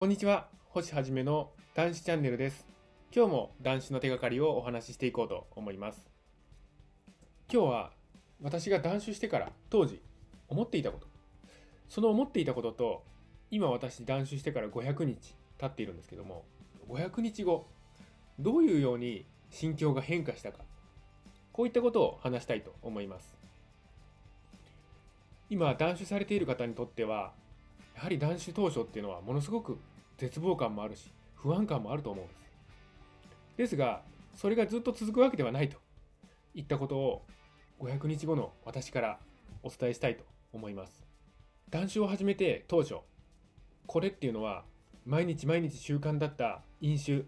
こんにちは。星はじめの男子チャンネルです。今日も男子の手がかりをお話ししていこうと思います。今日は私が断酒してから当時思っていたこと。その思っていたことと今私断酒してから500日経っているんですけども500日後どういうように心境が変化したか。こういったことを話したいと思います。今断酒されている方にとってはやはり断酒当初っていうのはものすごく絶望感もあるし不安感もあると思うんですですがそれがずっと続くわけではないといったことを500日後の私からお伝えしたいと思います。断酒を始めて当初これっていうのは毎日毎日習慣だった飲酒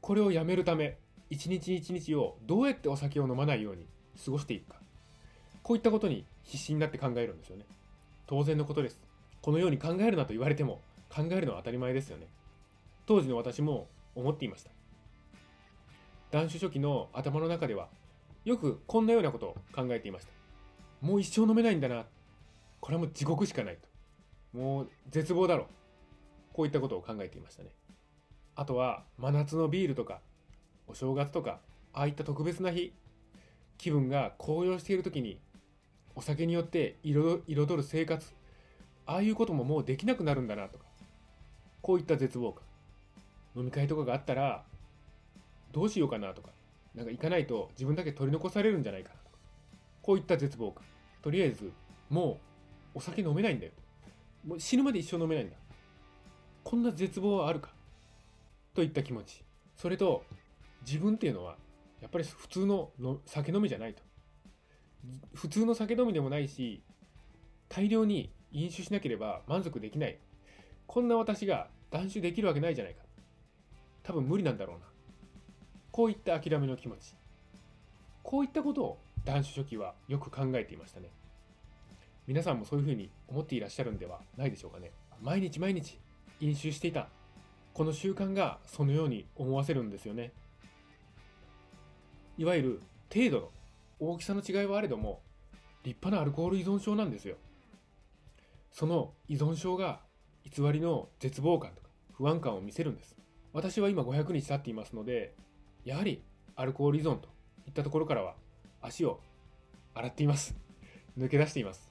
これをやめるため一日一日をどうやってお酒を飲まないように過ごしていくか。こういったことに必死になって考えるんですよね。当然のことです。このように考えるなと言われても考えるのは当たり前ですよね。当時の私も思っていました。断酒初期の頭の中ではよくこんなようなことを考えていました。もう一生飲めないんだな。これはもう地獄しかないと。もう絶望だろう。こういったことを考えていましたね。あとは真夏のビールとかお正月とかああいった特別な日気分が高揚している時にお酒によって彩る生活ああいうことももうできなくなるんだなとかこういった絶望感。飲み会とかがあったらどうしようかなとか。なんか行かないと自分だけ取り残されるんじゃないかなとか。こういった絶望感。とりあえずもうお酒飲めないんだよもう死ぬまで一生飲めないんだ。こんな絶望はあるか。といった気持ち。それと自分っていうのはやっぱり普通のの酒飲みじゃないと。普通の酒飲みでもないし大量に飲酒しなければ満足できない。こんな私が断酒できるわけないじゃないか。多分無理なんだろうな。こういった諦めの気持ち。こういったことを断酒初期はよく考えていましたね。皆さんもそういうふうに思っていらっしゃるんではないでしょうかね。毎日毎日飲酒していた。この習慣がそのように思わせるんですよね。いわゆる程度の大きさの違いはあれども立派なアルコール依存症なんですよ。その依存症が偽りの絶望感と不安感を見せるんです。私は今500日経っていますのでやはりアルコール依存といったところからは足を洗っています。抜け出しています。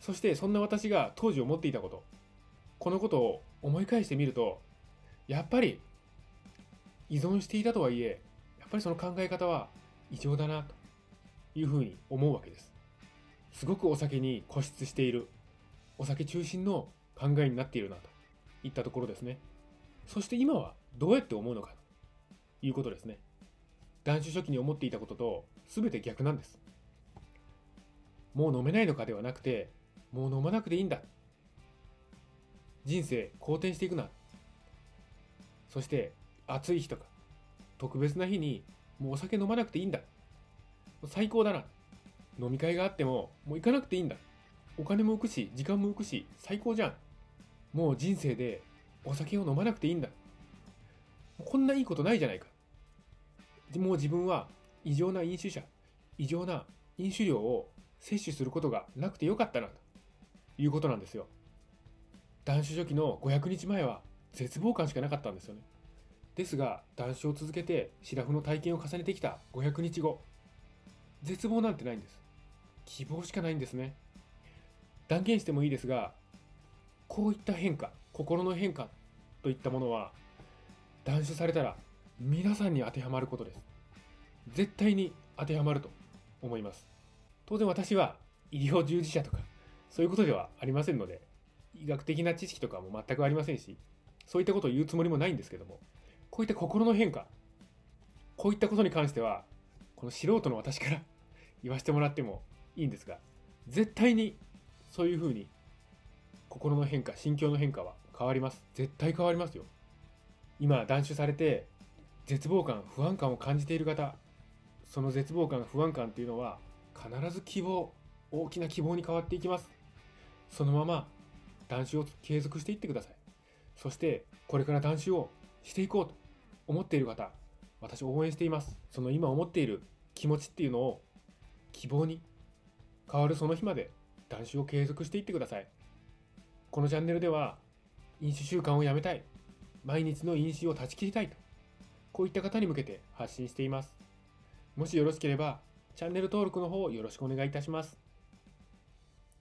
そしてそんな私が当時思っていたことこのことを思い返してみるとやっぱり依存していたとはいえやっぱりその考え方は異常だなというふうに思うわけです。すごくお酒に固執しているお酒中心の考えになっているなと。いったところですね。そして今はどうやって思うのかということですね。断酒初期に思っていたことと全て逆なんです。もう飲めないのかではなくてもう飲まなくていいんだ。人生好転していくな。そして暑い日とか特別な日にもうお酒飲まなくていいんだ。最高だな。飲み会があってももう行かなくていいんだ。お金も浮くし時間も浮くし最高じゃん。もう人生でお酒を飲まなくていいんだ。こんないいことないじゃないか。もう自分は異常な飲酒者異常な飲酒量を摂取することがなくてよかったなということなんですよ。断酒初期の500日前は絶望感しかなかったんですよね。ですが断酒を続けてシラフの体験を重ねてきた500日後絶望なんてないんです。希望しかないんですね。断言してもいいですがこういった変化心の変化といったものは断酒されたら皆さんに当てはまることです。絶対に当てはまると思います。当然私は医療従事者とかそういうことではありませんので医学的な知識とかも全くありませんしそういったことを言うつもりもないんですけどもこういった心の変化こういったことに関してはこの素人の私から言わせてもらってもいいんですが絶対にそういうふうに心の変化心境の変化は変わります。絶対変わりますよ。今断酒されて絶望感不安感を感じている方その絶望感不安感っていうのは必ず希望大きな希望に変わっていきます。そのまま断酒を継続していってください。そしてこれから断酒をしていこうと思っている方私応援しています。その今思っている気持ちっていうのを希望に変わるその日まで断酒を継続していってください。このチャンネルでは飲酒習慣をやめたい。毎日の飲酒を断ち切りたいと。こういった方に向けて発信しています。もしよろしければ、チャンネル登録の方よろしくお願いいたします。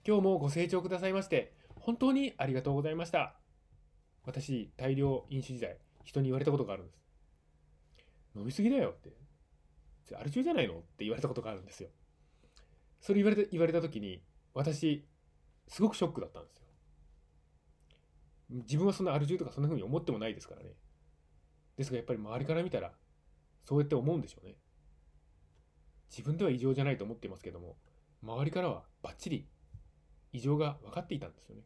今日もご清聴くださいまして、本当にありがとうございました。私、大量飲酒時代、人に言われたことがあるんです。飲みすぎだよって。アル中じゃないのって言われたことがあるんですよ。それ言われた言われた時に、私、すごくショックだったんですよ。自分はそんなアル中とかそんな風に思ってもないですからね。ですがやっぱり周りから見たら、そうやって思うんでしょうね。自分では異常じゃないと思っていますけども、周りからはバッチリ異常が分かっていたんですよね。